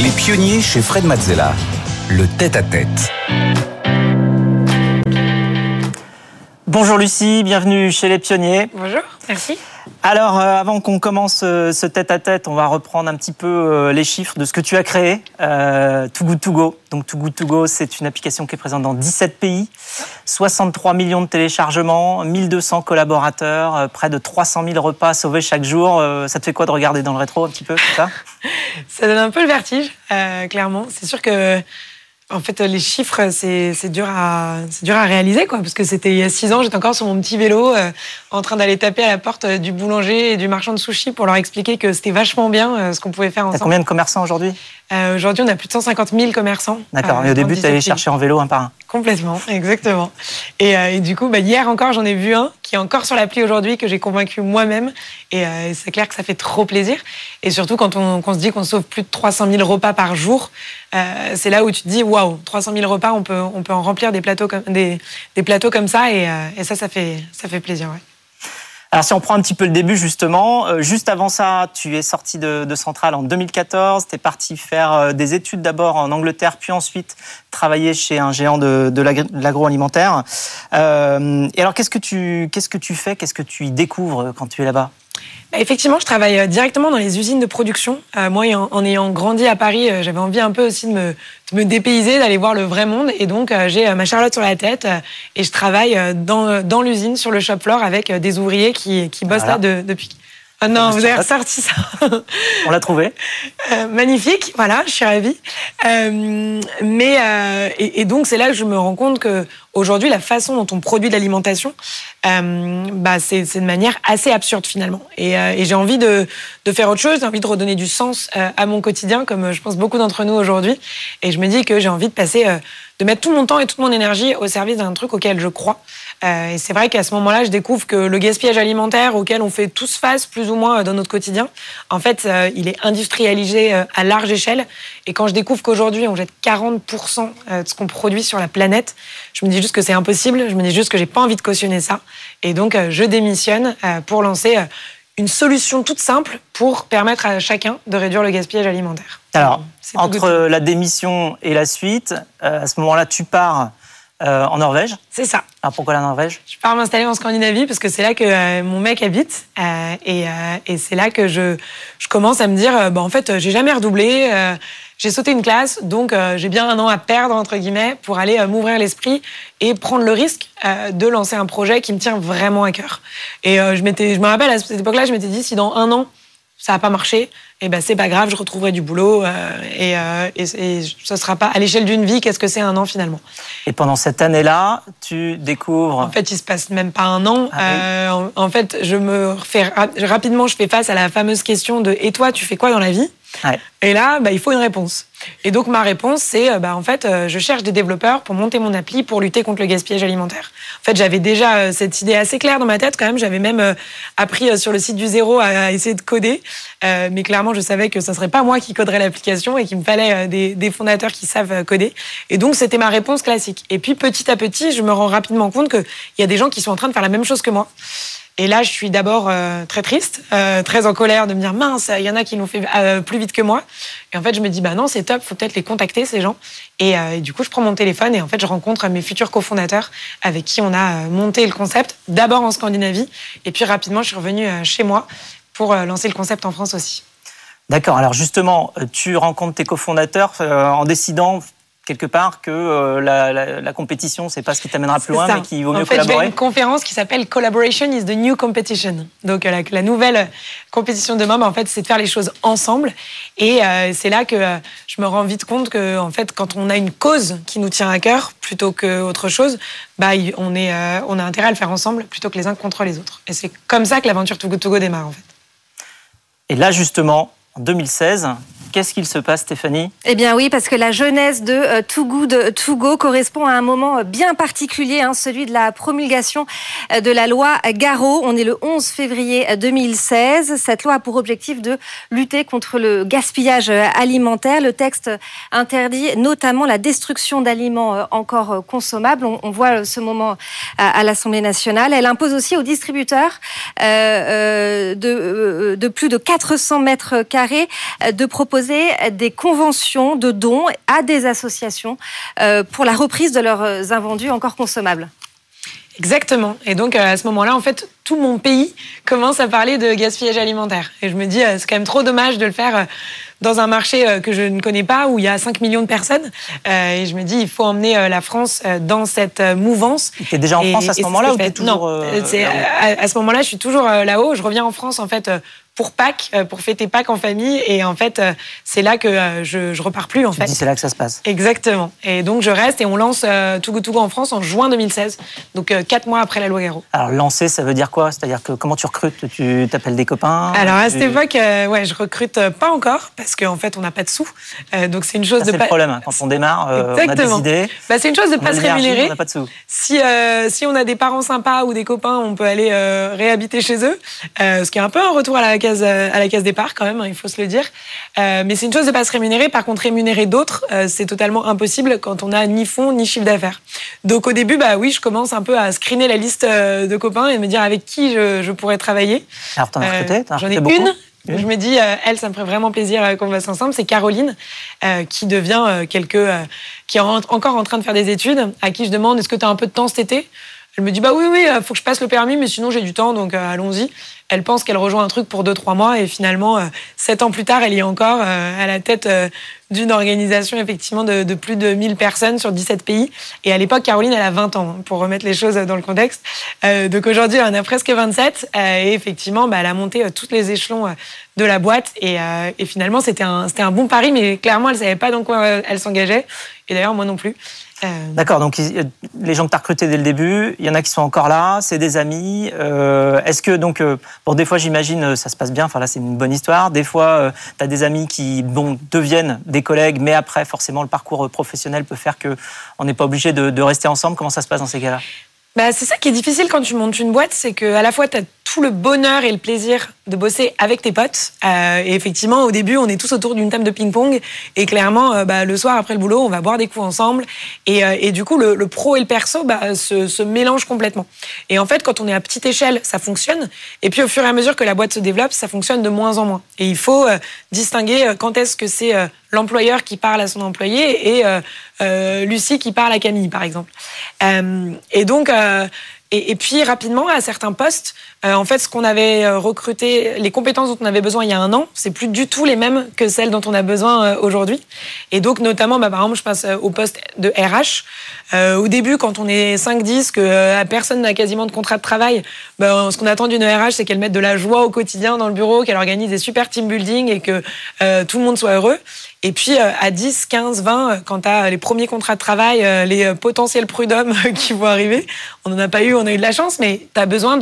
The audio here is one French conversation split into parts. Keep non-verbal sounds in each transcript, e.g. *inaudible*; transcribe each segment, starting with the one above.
Les pionniers chez Fred Mazzella. Le tête-à-tête. Bonjour Lucie, bienvenue chez les pionniers. Bonjour, merci. Alors, euh, avant qu'on commence euh, ce tête-à-tête, on va reprendre un petit peu euh, les chiffres de ce que tu as créé, euh, Too Good To Go. Donc, Too Good To Go, c'est une application qui est présente dans 17 pays, 63 millions de téléchargements, 1200 collaborateurs, euh, près de 300 000 repas sauvés chaque jour. Euh, ça te fait quoi de regarder dans le rétro un petit peu, ça? *laughs* Ça donne un peu le vertige, euh, clairement. C'est sûr que, en fait, les chiffres, c'est c'est dur à c'est dur à réaliser, quoi. Parce que c'était il y a six ans, j'étais encore sur mon petit vélo, euh, en train d'aller taper à la porte euh, du boulanger et du marchand de sushi pour leur expliquer que c'était vachement bien euh, ce qu'on pouvait faire T'as ensemble. combien de commerçants aujourd'hui? Euh, Aujourd'hui, on a plus de 150 000 commerçants. D'accord. euh, Et au dans début, tu 17 allais chercher en vélo un par un. Complètement, *laughs* exactement. Et, euh, et du coup, bah, hier encore, j'en ai vu un qui est encore sur l'appli aujourd'hui que j'ai convaincu moi-même. Et euh, c'est clair que ça fait trop plaisir. Et surtout quand on, qu'on se dit qu'on sauve plus de 300 000 repas par jour, euh, c'est là où tu te dis waouh, 300 000 repas, on peut, on peut en remplir des plateaux comme, des, des plateaux comme ça. Et, euh, et ça, ça fait, ça fait plaisir. Ouais. Alors si on prend un petit peu le début justement, euh, juste avant ça, tu es sorti de, Centrale en 2014, tu es parti faire euh, des études d'abord en Angleterre, puis ensuite travailler chez un géant de, de l'agroalimentaire. Euh, et alors qu'est-ce que tu qu'est-ce que tu fais, qu'est-ce que tu y découvres quand tu es là-bas? Effectivement, je travaille euh, directement dans les usines de production. Euh, moi, en, ayant grandi à Paris, euh, j'avais envie un peu aussi de me, de me dépayser, d'aller voir le vrai monde. Et donc, j'ai ma Charlotte sur la tête et je travaille dans, dans l'usine, sur le shop floor, avec des ouvriers qui, qui bossent Voilà. là de- depuis. Ah non, vous avez ressorti ça. *laughs* On l'a trouvé Euh, magnifique, voilà, je suis ravie. Euh, mais euh, et, et donc c'est là que je me rends compte que aujourd'hui la façon dont on produit de l'alimentation, euh, bah c'est c'est de manière assez absurde finalement. Et, euh, et j'ai envie de, de faire autre chose, j'ai envie de redonner du sens euh, à mon quotidien, comme je pense beaucoup d'entre nous aujourd'hui. Et je me dis que j'ai envie de passer, euh, de mettre tout mon temps et toute mon énergie au service d'un truc auquel je crois. Euh, et c'est vrai qu'à ce moment-là, je découvre que le gaspillage alimentaire auquel on fait tous face, plus ou moins euh, dans notre quotidien, en fait, euh, il est industrialisé à large échelle. Et quand je découvre qu'aujourd'hui, on jette 40% euh, de ce qu'on produit sur la planète, je me dis juste que c'est impossible. Je me dis juste que j'ai pas envie de cautionner ça. Et donc, je démissionne pour lancer une solution toute simple pour permettre à chacun de réduire le gaspillage alimentaire. Alors entre la démission et la suite, euh, à ce moment-là, tu pars euh, en Norvège. C'est ça. Alors pourquoi la Norvège? Je pars m'installer en Scandinavie parce que c'est là que euh, mon mec habite euh, et, euh, et c'est là que je, je commence à me dire euh, bah, en fait j'ai jamais redoublé, euh, j'ai sauté une classe donc euh, j'ai bien un an à perdre entre guillemets pour aller m'ouvrir l'esprit et prendre le risque euh, de lancer un projet qui me tient vraiment à cœur. Et euh, je m'étais, je me rappelle à cette époque-là, je m'étais dit si dans un an ça n'a pas marché, et ben c'est pas grave, je retrouverai du boulot euh, et, euh, et, et ce sera pas à l'échelle d'une vie. Qu'est-ce que c'est un an finalement? Et pendant cette année-là, tu découvres. En fait, il se passe même pas un an. Ah oui. Euh, en, en fait, je me refais ra- rapidement, je fais face à la fameuse question de et toi, tu fais quoi dans la vie? Et là, bah, il faut une réponse. Et donc ma réponse, c'est euh, bah, en fait, euh, je cherche des développeurs pour monter mon appli pour lutter contre le gaspillage alimentaire. En fait, j'avais déjà euh, cette idée assez claire dans ma tête quand même. J'avais même appris sur le site du zéro à, essayer de coder, mais clairement, je savais que ce serait pas moi qui coderais l'application et qu'il me fallait des, des fondateurs qui savent coder. Et donc c'était ma réponse classique. Et puis petit à petit, je me rends rapidement compte qu'il y a des gens qui sont en train de faire la même chose que moi. Et là, je suis d'abord euh, très triste, euh, très en colère de me dire mince, il y en a qui l'ont fait euh, plus vite que moi. Et en fait, je me dis bah non, c'est top, faut peut-être les contacter ces gens. Et, et du coup, je prends mon téléphone et en fait, je rencontre mes futurs cofondateurs avec qui on a monté le concept. D'abord en Scandinavie et puis rapidement, je suis revenue chez moi pour lancer le concept en France aussi. D'accord. Alors justement, tu rencontres tes cofondateurs en décidant quelque part que euh, la, la, la compétition, c'est pas ce qui t'amènera plus loin, ça. mais qu'il vaut mieux en fait, vais à collaborer. une conférence qui s'appelle Collaboration is the new competition. Donc euh, la, la nouvelle compétition de demain, bah, en fait, c'est de faire les choses ensemble. Et euh, c'est là que euh, je me rends vite compte que, en fait, quand on a une cause qui nous tient à cœur plutôt qu'autre chose, bah, on, est, euh, on a intérêt à le faire ensemble plutôt que les uns contre les autres. Et c'est comme ça que l'aventure Togo Togo démarre, en fait. Et là, justement, en 2016, qu'est-ce qu'il se passe, Stéphanie Eh bien oui, parce que la jeunesse de euh, Too Good To Go correspond à un moment euh, bien particulier, hein, celui de la promulgation euh, de la loi Garot. On est le 11 février euh, 2016. Cette loi a pour objectif de lutter contre le gaspillage euh, alimentaire. Le texte interdit notamment la destruction d'aliments euh, encore euh, consommables. On, voit euh, ce moment à, l'Assemblée nationale. Elle impose aussi aux distributeurs euh, euh, de, euh, de plus de 400 mètres carrés euh, de proposer proposer des conventions de dons à des associations euh, pour la reprise de leurs invendus encore consommables. Exactement. Et donc à ce moment-là, en fait, tout mon pays commence à parler de gaspillage alimentaire. Et je me dis, c'est quand même trop dommage de le faire dans un marché euh, que je ne connais pas, où il y a 5 millions de personnes. Euh, et je me dis, il faut emmener euh, la France dans cette mouvance. Tu es déjà en France à ce moment-là ou tu es toujours... Non, à, à, ce moment-là, je suis toujours là-haut. Je reviens en France, en fait, pour Pâques, euh, pour fêter Pâques en famille. Et en fait, euh, c'est là que euh, je, je repars plus, en fait. C'est là que ça se passe. Exactement. Et donc, je reste et on lance Togo Togo en France en juin 2016. Donc, quatre mois après la loi Garot. Alors, lancer, ça veut dire quoi? C'est-à-dire que comment tu recrutes? Tu t'appelles des copains? Alors, à cette époque, ouais, je recrute pas encore parce qu'en fait, on n'a pas de sous. donc, c'est une chose de pas. C'est le problème. Hein. Quand on démarre, on a des idées. Bah, c'est une chose de pas se rémunérer. On n'a pas de sous. Si, si on a des parents sympas ou des copains, on peut aller réhabiter chez eux. ce qui est un peu un retour à la case, à la case départ quand même, hein, il faut se le dire. Euh, mais c'est une chose de pas se rémunérer. Par contre, rémunérer d'autres, euh, c'est totalement impossible quand on n'a ni fonds ni chiffre d'affaires. Donc au début, bah oui, je commence un peu à screener la liste euh, de copains et me dire avec qui je, pourrais travailler. Alors t'en as recruté J'en ai une. Je me dis, elle, ça me ferait vraiment plaisir qu'on fasse ensemble. C'est Caroline, qui devient quelque, qui est encore en train de faire des études, à qui je demande, est-ce que tu as un peu de temps cet été? Elle me dit, bah oui, oui, faut que je passe le permis, mais sinon j'ai du temps, donc allons-y elle pense qu'elle rejoint un truc pour deux, trois mois et finalement, euh, sept ans plus tard, elle y est encore euh, à la tête euh, d'une organisation effectivement de, plus de 1000 personnes sur 17 pays. Et à l'époque, Caroline, elle a 20 ans, hein, pour remettre les choses dans le contexte. donc aujourd'hui, elle en a presque 27 et effectivement, bah, elle a monté tous les échelons de la boîte et, et finalement, c'était un, un bon pari, mais clairement, elle savait pas dans quoi elle s'engageait. Et d'ailleurs, moi non plus. Euh, D'accord, donc les gens que tu as recrutés dès le début, il y en a qui sont encore là, c'est des amis. Euh, est-ce que, donc, euh, bon, des fois, j'imagine, ça se passe bien, enfin là, c'est une bonne histoire. Des fois, tu as des amis qui bon, deviennent des collègues, mais après, forcément, le parcours professionnel peut faire qu'on n'est pas obligé de, de rester ensemble. Comment ça se passe dans ces cas-là? Bah, c'est ça qui est difficile quand tu montes une boîte, c'est que à la fois tu as tout le bonheur et le plaisir de bosser avec tes potes. Euh, et effectivement, au début, on est tous autour d'une table de ping-pong. Et clairement, euh, bah, le soir après le boulot, on va boire des coups ensemble. Et, euh, et du coup, le, le, pro et le perso bah, se, se mélangent complètement. Et en fait, quand on est à petite échelle, ça fonctionne. Et puis, au fur et à mesure que la boîte se développe, ça fonctionne de moins en moins. Et il faut distinguer quand est-ce que c'est l'employeur qui parle à son employé et Lucie qui parle à Camille, par exemple. et donc, et, et, puis rapidement, à certains postes, euh, en fait, ce qu'on avait euh, recruté, les compétences dont on avait besoin il y a un an, c'est plus du tout les mêmes que celles dont on a besoin euh, aujourd'hui. Et donc, notamment, bah, par exemple, je passe au poste de RH. au début, quand on est 5-10, que personne n'a quasiment de contrat de travail, bah, ce qu'on attend d'une RH, c'est qu'elle mette de la joie au quotidien dans le bureau, qu'elle organise des super team building et que tout le monde soit heureux. Et puis à 10, 15, 20, quand tu as les premiers contrats de travail, les potentiels prud'hommes qui vont arriver, on n'en a pas eu, on a eu de la chance, mais tu as besoin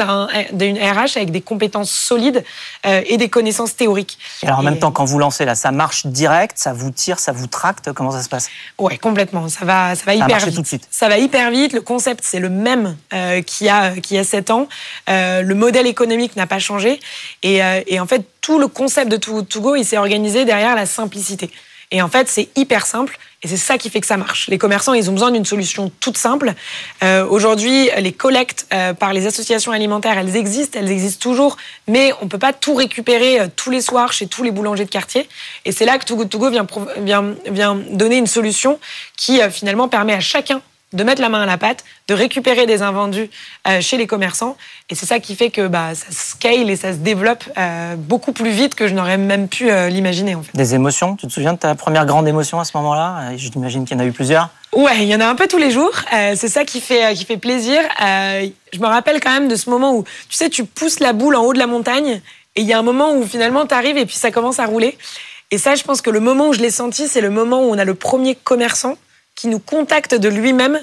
d'une RH avec des compétences solides euh, et des connaissances théoriques. Et alors en même temps, quand vous lancez là, ça marche direct, ça vous tire, ça vous tracte, comment ça se passe? Ouais, complètement. Ça va, ça va hyper vite. Tout de suite. Ça va hyper vite. Le concept, c'est le même euh, qu'il y a, qui a 7 ans. Euh, le modèle économique n'a pas changé. Et, et, en fait, tout le concept de To Go, il s'est organisé derrière la simplicité. Et en fait, c'est hyper simple et c'est ça qui fait que ça marche. Les commerçants, ils ont besoin d'une solution toute simple. Euh, Aujourd'hui, les collectes euh, par les associations alimentaires, elles existent, elles existent toujours, mais on peut pas tout récupérer euh, tous les soirs chez tous les boulangers de quartier. Et c'est là que Too Good To Go vient, vient, vient donner une solution qui euh, finalement permet à chacun de mettre la main à la pâte, de récupérer des invendus euh, chez les commerçants. Et c'est ça qui fait que bah, ça scale et ça se développe euh, beaucoup plus vite que je n'aurais même pu euh, l'imaginer. En fait. Des émotions? Tu te souviens de ta première grande émotion à ce moment-là? Je t'imagine qu'il y en a eu plusieurs. Ouais, il y en a un peu tous les jours. c'est ça qui fait, qui fait plaisir. je me rappelle quand même de ce moment où, tu sais, tu pousses la boule en haut de la montagne et il y a un moment où finalement tu arrives et puis ça commence à rouler. Et ça, je pense que le moment où je l'ai senti, c'est le moment où on a le premier commerçant qui nous contacte de lui-même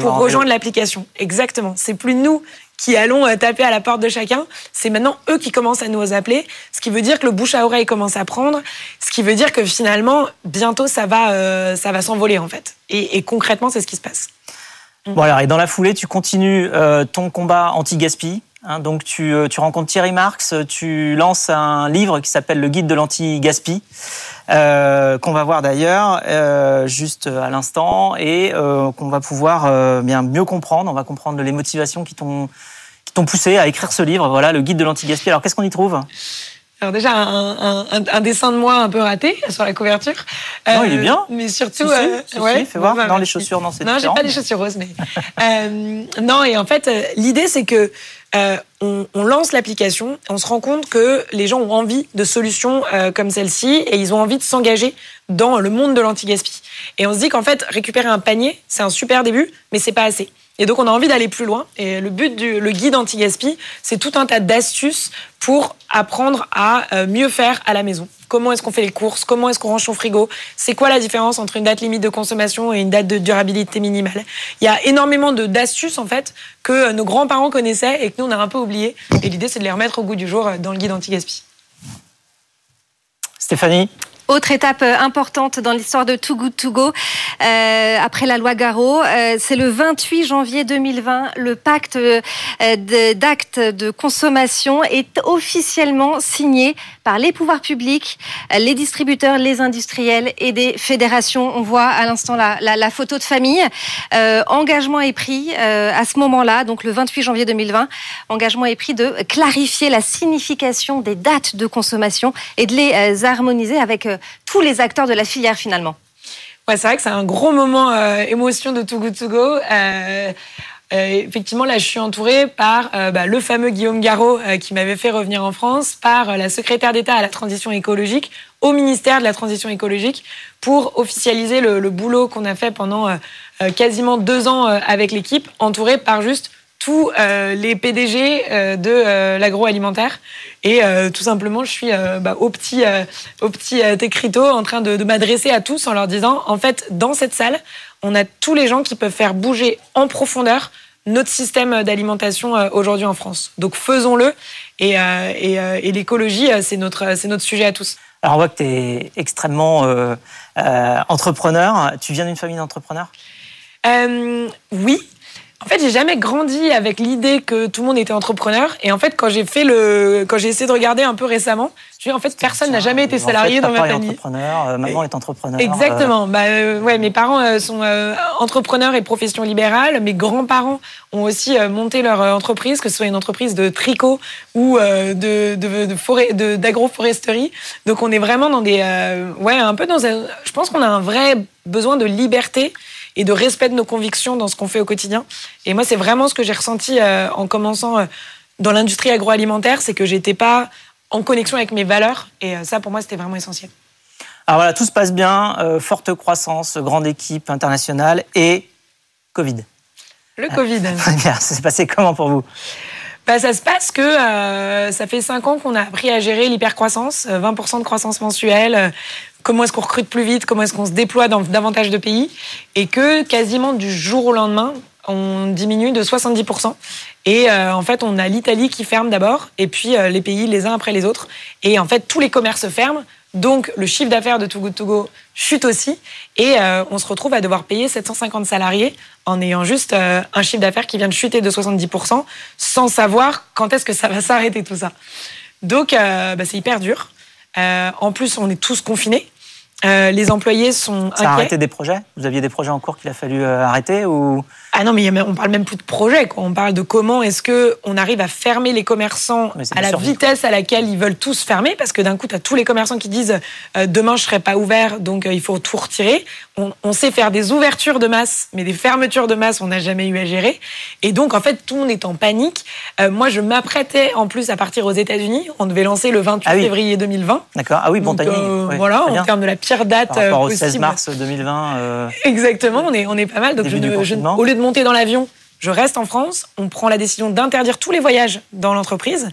pour rejoindre l'application. Exactement. C'est plus nous qui allons euh, taper à la porte de chacun. C'est maintenant eux qui commencent à nous appeler, ce qui veut dire que le bouche à oreille commence à prendre, ce qui veut dire que finalement, bientôt, ça va, euh, ça va s'envoler en fait. Et, concrètement, c'est ce qui se passe. Bon alors, et dans la foulée, tu continues euh, ton combat anti-gaspi. Hein, donc tu, tu, rencontres Thierry Marx, tu lances un livre qui s'appelle Le guide de l'anti-gaspi. Euh, qu'on va voir d'ailleurs euh, juste à l'instant et euh, qu'on va pouvoir bien mieux comprendre. On va comprendre les motivations qui t'ont qui t'ont poussé à écrire ce livre. Voilà, le guide de l'anti-gaspi. Alors qu'est-ce qu'on y trouve? Alors déjà un, dessin de moi un peu raté sur la couverture. Non, il est bien. Mais surtout, si, ouais, fais voir. dans les chaussures, non, c'est Non, j'ai pas des chaussures roses, mais non. Et en fait, l'idée c'est que on, on, lance l'application, on se rend compte que les gens ont envie de solutions comme celle-ci et ils ont envie de s'engager dans le monde de l'anti-gaspi. Et on se dit qu'en fait, récupérer un panier, c'est un super début, mais c'est pas assez. Et donc, on a envie d'aller plus loin. Et le but du le guide anti-gaspi, c'est tout un tas d'astuces pour apprendre à euh, mieux faire à la maison. Comment est-ce qu'on fait les courses? Comment est-ce qu'on range son frigo? C'est quoi la différence entre une date limite de consommation et une date de durabilité minimale? Il y a énormément d'astuces, en fait, que nos grands-parents connaissaient et que nous, on a un peu oublié. Et l'idée, c'est de les remettre au goût du jour euh, dans le guide anti-gaspi. Stéphanie? Autre étape euh, importante dans l'histoire de Too Good To Go, euh, après la loi Garot, euh, c'est le 28 janvier 2020. Le pacte d'actes de consommation est officiellement signé par les pouvoirs publics, les distributeurs, les industriels et des fédérations. On voit à l'instant la, la, la, photo de famille. engagement est pris à ce moment-là, donc le 28 janvier 2020. Engagement est pris de clarifier la signification des dates de consommation et de les harmoniser avec tous les acteurs de la filière finalement. Ouais, c'est vrai que c'est un gros moment euh, émotion de Too Good To Go. Euh, euh, effectivement, là, je suis entourée par bah, le fameux Guillaume Garot qui m'avait fait revenir en France, par la secrétaire d'État à la transition écologique, au ministère de la transition écologique, pour officialiser le boulot qu'on a fait pendant quasiment deux ans avec l'équipe, entourée par juste tous euh, les PDG euh, de euh, l'agroalimentaire. Et tout simplement, je suis bah, au petit, au petit écriteau en train de, m'adresser à tous en leur disant, en fait, dans cette salle, on a tous les gens qui peuvent faire bouger en profondeur notre système d'alimentation aujourd'hui en France. Donc faisons-le. Et, et, l'écologie, c'est notre, c'est notre sujet à tous. Alors on voit que tu es extrêmement entrepreneur. Tu viens d'une famille d'entrepreneurs? Oui, en fait, j'ai jamais grandi avec l'idée que tout le monde était entrepreneur. Et en fait, quand j'ai fait le, quand j'ai essayé de regarder un peu récemment, je en fait, personne n'a jamais été salarié dans ma famille. entrepreneur, euh, maman est entrepreneur. Exactement. Euh. Bah, euh, ouais, mes parents sont entrepreneurs et profession libérale. Mes grands-parents ont aussi monté leur entreprise, que ce soit une entreprise de tricot ou de, de, de forêt, d'agroforesterie. Donc, on est vraiment dans des, ouais, un peu dans un, je pense qu'on a un vrai besoin de liberté et de respect de nos convictions dans ce qu'on fait au quotidien. Et moi, c'est vraiment ce que j'ai ressenti euh, en commençant euh, dans l'industrie agroalimentaire, c'est que j'étais pas en connexion avec mes valeurs. Et euh, ça, pour moi, c'était vraiment essentiel. Alors voilà, tout se passe bien, forte croissance, grande équipe internationale et Covid. Le Covid. *laughs* ça s'est passé comment pour vous? Bah, ça se passe que ça fait 5 ans qu'on a appris à gérer l'hypercroissance, 20% de croissance mensuelle, comment est-ce qu'on recrute plus vite, comment est-ce qu'on se déploie dans davantage de pays, et que quasiment du jour au lendemain, on diminue de 70%. Et euh, en fait, on a l'Italie qui ferme d'abord, et puis euh, les pays les uns après les autres. Et en fait, tous les commerces ferment. Donc, le chiffre d'affaires de Too Good To Go chute aussi. Et euh, on se retrouve à devoir payer 750 salariés en ayant juste un chiffre d'affaires qui vient de chuter de 70%, sans savoir quand est-ce que ça va s'arrêter tout ça. Donc, bah, c'est hyper dur. en plus, on est tous confinés. Euh, les employés sont Ça a arrêté des projets? Vous aviez des projets en cours qu'il a fallu euh, arrêter ou? Ah non, mais on parle même plus de projets. On parle de comment est-ce que on arrive à fermer les commerçants à la vitesse à laquelle ils veulent tous fermer, parce que d'un coup, tu as tous les commerçants qui disent euh, demain je serai pas ouvert, donc il faut tout retirer. On, sait faire des ouvertures de masse, mais des fermetures de masse, on n'a jamais eu à gérer. Et donc en fait, tout le monde est en panique. moi, je m'apprêtais en plus à partir aux États-Unis. On devait lancer le 28 ah février 2020. D'accord. Ah oui, bon timing. voilà, en termes de la pire date Par rapport au 16 mars 2020. Euh, Exactement, on est, on est pas mal. Donc au lieu de monter dans l'avion, je reste en France. On prend la décision d'interdire tous les voyages dans l'entreprise.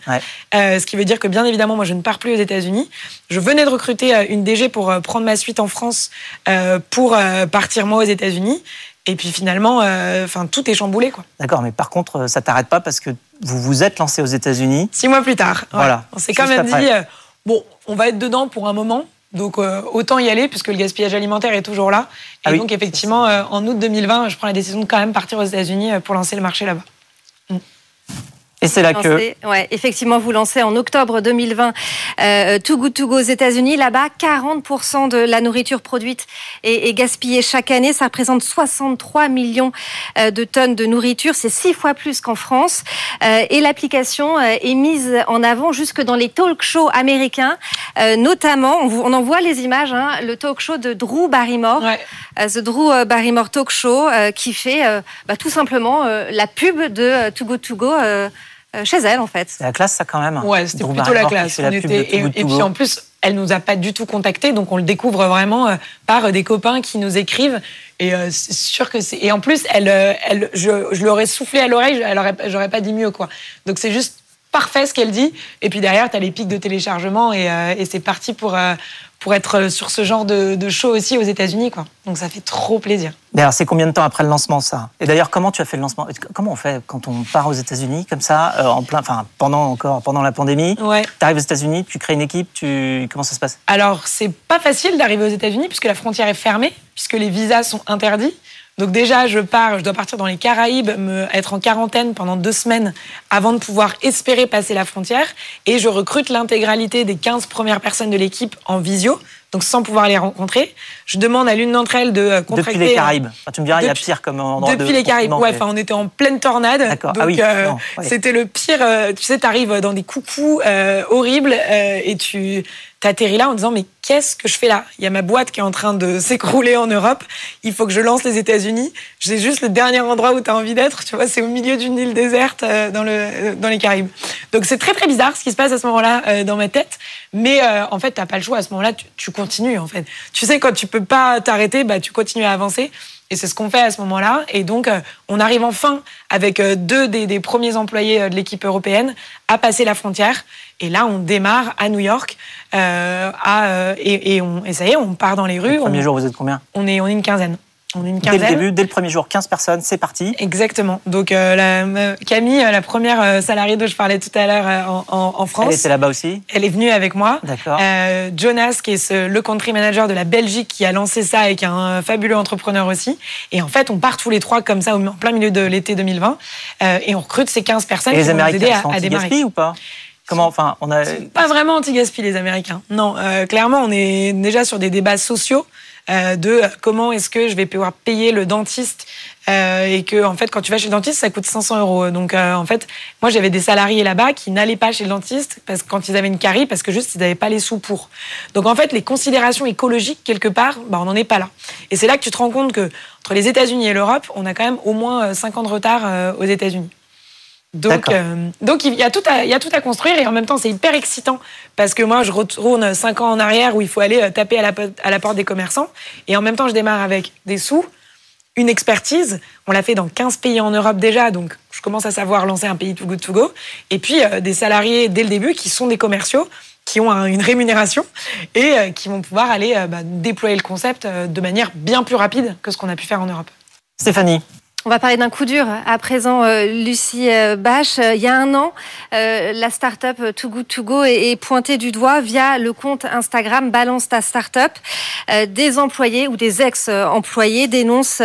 Euh, ce qui veut dire que, bien évidemment, moi, je ne pars plus aux États-Unis. Je venais de recruter euh, une DG pour prendre ma suite en France pour partir, moi, aux États-Unis. Et puis finalement, enfin, tout est chamboulé. quoi. D'accord, mais par contre, ça t'arrête pas parce que vous vous êtes lancé aux États-Unis. Six mois plus tard. Voilà. On s'est quand même dit, bon, on va être dedans pour un moment. Donc euh, autant y aller puisque le gaspillage alimentaire est toujours là. Et ah donc effectivement, euh, en août 2020, je prends la décision de quand même partir aux États-Unis euh, pour lancer le marché là-bas. Mm. Et c'est là que. Ouais, effectivement, vous lancez en octobre 2020 euh, Too Good To Go aux États-Unis. Là-bas, 40% de la nourriture produite est, gaspillée chaque année. Ça représente 63 millions euh, de tonnes de nourriture. C'est six fois plus qu'en France. Euh, et l'application euh, est mise en avant jusque dans les talk shows américains. notamment, on, en voit les images, hein, le talk show de Drew Barrymore. Ouais. The Drew Barrymore Talk Show qui fait bah, tout simplement la pub de Too Good To Go euh, chez elle en fait. C'est la classe ça quand même. Ouais, c'était plutôt la classe. et, puis en plus, elle nous a pas du tout contacté, donc on le découvre vraiment euh, par des copains qui nous écrivent. Et euh, c'est sûr que c'est. Et en plus, elle, elle, je, je l'aurais soufflé à l'oreille, j'aurais pas dit mieux quoi. Donc c'est juste parfait ce qu'elle dit. Et puis derrière, tu as les pics de téléchargement et, et c'est parti pour, pour être sur ce genre de, de show aussi aux États-Unis. Quoi. Donc ça fait trop plaisir. D'ailleurs, c'est combien de temps après le lancement ça? Et d'ailleurs, comment tu as fait le lancement? Comment on fait quand on part aux États-Unis comme ça, euh, en plein, enfin pendant encore pendant la pandémie? Ouais. Tu arrives aux États-Unis, tu crées une équipe, tu comment ça se passe? Alors c'est pas facile d'arriver aux États-Unis puisque la frontière est fermée, puisque les visas sont interdits. Donc déjà, je pars, je dois partir dans les Caraïbes, me, être en quarantaine pendant deux semaines avant de pouvoir espérer passer la frontière. Et je recrute l'intégralité des 15 premières personnes de l'équipe en visio donc sans pouvoir les rencontrer. Je demande à l'une d'entre elles de contracter. Depuis les Caraïbes. tu me diras, il y a pire comme endroit Depuis les Caraïbes. Ouais, enfin, on était en pleine tornade. D'accord. Ah oui. Euh, c'était le pire. Euh, tu sais, tu arrives dans des coucous euh, horribles et tu t'atterris là en disant mais qu'est-ce que je fais là? Il y a ma boîte qui est en train de s'écrouler en Europe. Il faut que je lance les États-Unis. J'ai juste le dernier endroit où tu as envie d'être. Tu vois, c'est au milieu d'une île déserte dans le dans les Caraïbes. Donc c'est très très bizarre ce qui se passe à ce moment-là dans ma tête. Mais en fait, t'as pas le choix à ce moment-là. Tu, tu continue en fait. Tu sais, quand tu peux pas t'arrêter, bah, tu continues à avancer. Et c'est ce qu'on fait à ce moment-là. Et donc, euh, on arrive enfin, avec euh, deux des, premiers employés euh, de l'équipe européenne, à passer la frontière. Et là, on démarre à New York. à, et, on, et ça y est, on part dans les rues. Le premier jour, vous êtes combien on est, on est une quinzaine. On est une quinzaine. Dès le début, dès le premier jour, 15 personnes, c'est parti. Exactement. Donc euh, la, Camille, la première euh, salariée dont je parlais tout à l'heure euh, en, en, France. Elle était là-bas aussi Elle est venue avec moi. D'accord. Jonas, qui est ce, le country manager de la Belgique, qui a lancé ça et qui est un fabuleux entrepreneur aussi. Et en fait, on part tous les trois comme ça, en plein milieu de l'été 2020. et on recrute ces 15 personnes et qui les vont nous aider à, à démarrer. ou pas? Comment, enfin, on a... Pas vraiment anti-gaspi, les Américains. Non, clairement, on est déjà sur des débats sociaux. Euh, de comment est-ce que je vais pouvoir payer le dentiste euh, et que en fait quand tu vas chez le dentiste ça coûte 500 euros donc euh, en fait moi j'avais des salariés là-bas qui n'allaient pas chez le dentiste parce que quand ils avaient une carie parce que juste ils n'avaient pas les sous pour donc en fait les considérations écologiques quelque part bah, on n'en est pas là et c'est là que tu te rends compte que entre les États-Unis et l'Europe on a quand même au moins 5 ans de retard aux États-Unis donc, euh, donc il y, a tout à, il y a tout à construire et en même temps c'est hyper excitant parce que moi je retourne cinq ans en arrière où il faut aller euh, taper à la, à la porte des commerçants et en même temps je démarre avec des sous, une expertise. On l'a fait dans 15 pays en Europe déjà, donc je commence à savoir lancer un pays to good to go. Et puis euh, des salariés dès le début qui sont des commerciaux, qui ont une rémunération et qui vont pouvoir aller bah, déployer le concept de manière bien plus rapide que ce qu'on a pu faire en Europe. Stéphanie, on va parler d'un coup dur à présent, euh, Lucie euh, Bache. Il y a un an, euh, la start-up Too Good To Go est pointée du doigt via le compte Instagram Balance ta start-up. Des employés ou des ex-employés dénoncent,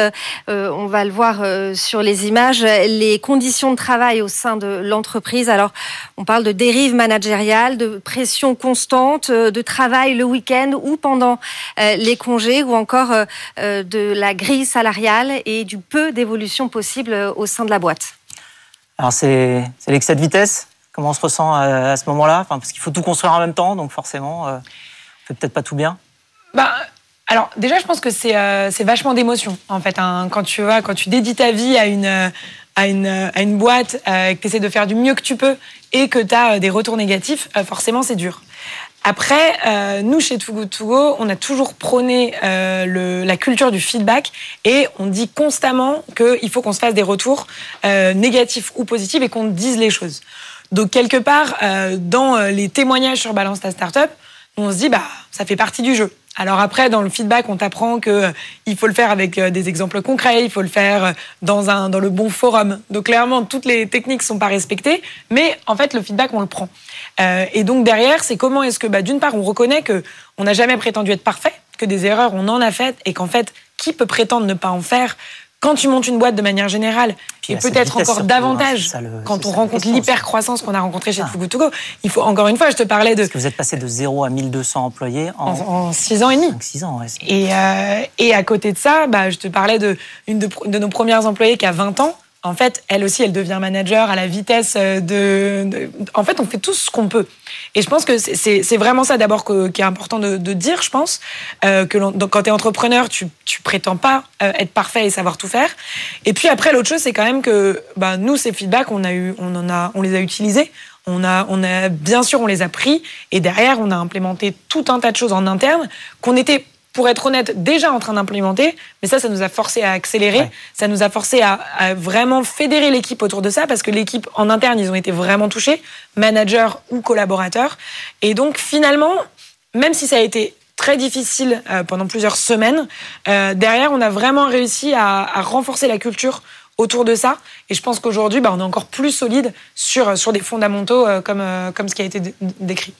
on va le voir sur les images, les conditions de travail au sein de l'entreprise. Alors, on parle de dérive managériale, de pression constante, de travail le week-end ou pendant les congés, ou encore de la grille salariale et du peu d'évolution possible euh, au sein de la boîte Alors c'est l'excès de vitesse. Comment on se ressent à, ce moment-là? Enfin, Parce qu'il faut tout construire en même temps, donc forcément, euh, on fait peut-être pas tout bien. Bah, alors déjà, je pense que c'est euh, vachement d'émotion en fait. Hein. quand tu vois, quand tu dédies ta vie à une à une, à une boîte, que tu essaies de faire du mieux que tu peux et que tu as des retours négatifs, forcément c'est dur. Après, euh, nous, chez Too Good To Go, on a toujours prôné euh, la culture du feedback et on dit constamment qu'il faut qu'on se fasse des retours euh, négatifs ou positifs et qu'on dise les choses. Donc, quelque part, dans les témoignages sur Balance ta Startup, on se dit, bah, ça fait partie du jeu. Alors après, dans le feedback, on t'apprend que euh, il faut le faire avec euh, des exemples concrets, il faut le faire euh, dans un dans le bon forum. Donc clairement, toutes les techniques sont pas respectées, mais en fait, le feedback, on le prend. Euh, et donc derrière, c'est comment est-ce que, bah, d'une part, on reconnaît que on n'a jamais prétendu être parfait, que des erreurs, on en a faites, et qu'en fait, qui peut prétendre ne pas en faire quand tu montes une boîte de manière générale, Puis et peut-être encore hein, davantage c'est ça le- quand on ça rencontre l'hyper-croissance qu'on a rencontrée chez Ah. Too Good To Go, il faut encore une fois, je te parlais de Parce que vous êtes passé de 0 à 1200 employés en, en, en six ans et demi. 6 ans. ouais, Et, euh, et à côté de ça, bah, je te parlais de une de, de nos premières employées qui a 20 ans. En fait, elle aussi, elle devient manager à la vitesse de. de- en fait, on fait tout ce qu'on peut. Et je pense que c'est- vraiment ça d'abord qui est important de, dire, je pense. Euh, que quand tu es entrepreneur, tu, prétends pas euh, être parfait et savoir tout faire. Et puis après, l'autre chose, c'est quand même que bah, nous, ces feedbacks, on, en a, on les a utilisés. On a, on a, bien sûr, on les a pris. Et derrière, on a implémenté tout un tas de choses en interne qu'on était pour être honnête, déjà en train d'implémenter, mais ça, ça nous a forcé à accélérer, Ouais. ça nous a forcé à, à vraiment fédérer l'équipe autour de ça, parce que l'équipe en interne, ils ont été vraiment touchés, managers ou collaborateurs. Et donc, finalement, même si ça a été très difficile euh, pendant plusieurs semaines, euh, derrière, on a vraiment réussi à, à renforcer la culture autour de ça. Et je pense qu'aujourd'hui, bah, on est encore plus solide sur, sur des fondamentaux euh, comme, euh, comme ce qui a été dé- décrit.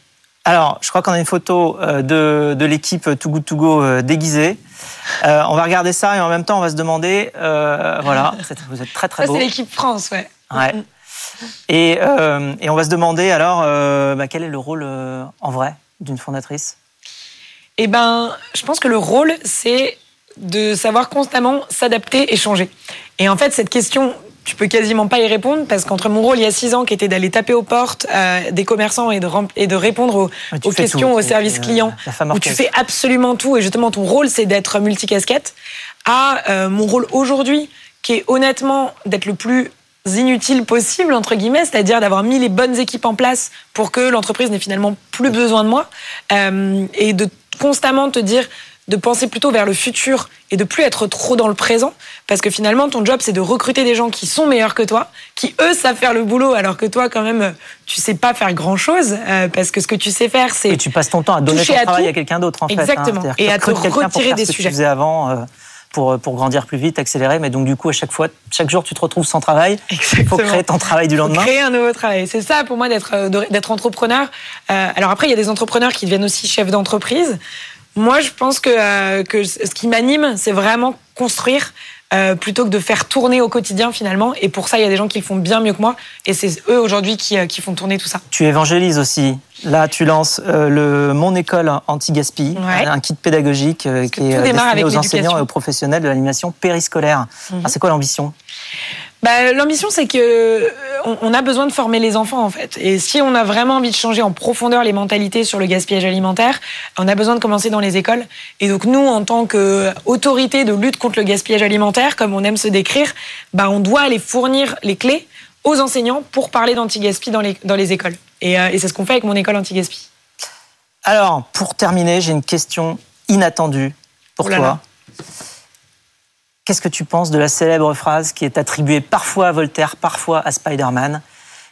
Alors, je crois qu'on a une photo euh, de, de l'équipe Too Good To Go euh, déguisée. Euh, on va regarder ça et en même temps, on va se demander, euh, voilà, *laughs* vous êtes très très Ça, beau. c'est l'équipe France, ouais. Ouais. Et, euh, et on va se demander alors, bah, quel est le rôle en vrai d'une fondatrice? Eh ben, je pense que le rôle, c'est de savoir constamment s'adapter et changer. Et en fait, cette question, tu peux quasiment pas y répondre parce qu'entre mon rôle il y a six ans qui était d'aller taper aux portes euh, des commerçants et de, rem- et de répondre aux, fais questions, services t'es, euh, femme où tu fais absolument tout. Et justement ton rôle c'est d'être multicasquette, à euh, mon rôle aujourd'hui qui est honnêtement d'être le plus inutile possible entre guillemets, c'est-à-dire d'avoir mis les bonnes équipes en place pour que l'entreprise n'ait finalement plus besoin de moi euh, et de constamment te dire de penser plutôt vers le futur et de plus être trop dans le présent parce que finalement ton job c'est de recruter des gens qui sont meilleurs que toi qui eux savent faire le boulot alors que toi quand même tu sais pas faire grand chose parce que ce que tu sais faire c'est Et tu passes ton temps à donner ton à travail tout. à quelqu'un d'autre en Exactement. fait. hein. Et à te quelqu'un pour retirer faire des ce que sujets. tu faisais avant. euh, pour, pour grandir plus vite, accélérer, mais donc du coup à chaque fois, chaque jour tu te retrouves sans travail. Il faut créer ton travail du lendemain. Créer un nouveau travail. C'est ça pour moi d'être euh, entrepreneur. Euh, alors après, il y a des entrepreneurs qui deviennent aussi chefs d'entreprise. Moi, je pense que, euh, que ce qui m'anime, c'est vraiment construire euh, plutôt que de faire tourner au quotidien finalement. Et pour ça, il y a des gens qui le font bien mieux que moi. Et c'est eux aujourd'hui qui, euh, qui font tourner tout ça. Tu évangélises aussi. Là, tu lances euh, le Mon École Anti-Gaspi, Ouais. un kit pédagogique que qui est destiné avec aux enseignants. Mhm. et aux professionnels de l'animation périscolaire. Alors, c'est quoi l'ambition? Bah, L'ambition, c'est que euh, on, on a besoin de former les enfants en fait. Et si on a vraiment envie de changer en profondeur les mentalités sur le gaspillage alimentaire, on a besoin de commencer dans les écoles. Et donc nous, en tant qu'autorité de lutte contre le gaspillage alimentaire, comme on aime se décrire, bah, on doit aller fournir les clés aux enseignants pour parler d'anti-gaspi dans les, dans les écoles. Et, euh, et c'est ce qu'on fait avec mon école anti-gaspi. Alors, pour terminer, j'ai une question inattendue pour Oh là toi. là. Qu'est-ce que tu penses de la célèbre phrase qui est attribuée parfois à Voltaire, parfois à Spider-Man,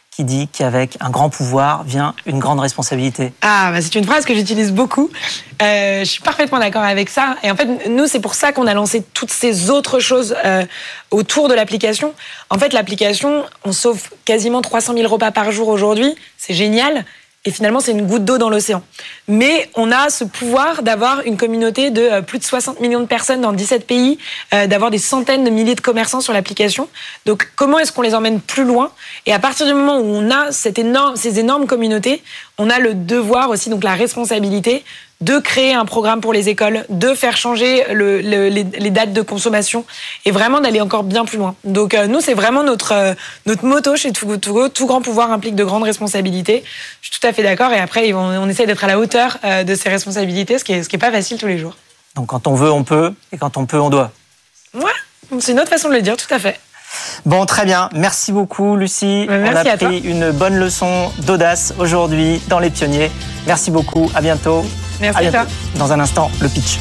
qui dit qu'avec un grand pouvoir vient une grande responsabilité? Ah, bah c'est une phrase que j'utilise beaucoup. Euh, je suis parfaitement d'accord avec ça. Et en fait, nous, c'est pour ça qu'on a lancé toutes ces autres choses euh, autour de l'application. En fait, l'application, on sauve quasiment 300 000 repas par jour aujourd'hui. C'est génial. Et finalement, c'est une goutte d'eau dans l'océan. Mais on a ce pouvoir d'avoir une communauté de euh, plus de 60 millions de personnes dans 17 pays, euh, d'avoir des centaines de milliers de commerçants sur l'application. Donc, comment est-ce qu'on les emmène plus loin? Et à partir du moment où on a ces énormes communautés, on a le devoir aussi, donc la responsabilité de créer un programme pour les écoles, de faire changer le- le- les, les dates de consommation et vraiment d'aller encore bien plus loin. Donc euh, nous, c'est vraiment notre, euh, notre motto chez Too Good To Go. Tout grand pouvoir implique de grandes responsabilités. Je suis tout à fait d'accord et après, on, on essaie d'être à la hauteur euh, de ces responsabilités, ce qui est, ce qui est pas facile tous les jours. Donc quand on veut, on peut, et quand on peut, on doit. Ouais, c'est une autre façon de le dire, tout à fait. Bon, très bien. Merci beaucoup, Lucie. Ouais, merci on a à toi. pris une bonne leçon d'audace aujourd'hui dans Les Pionniers. Merci beaucoup. À bientôt. Merci à bientôt. toi. Dans un instant, le pitch.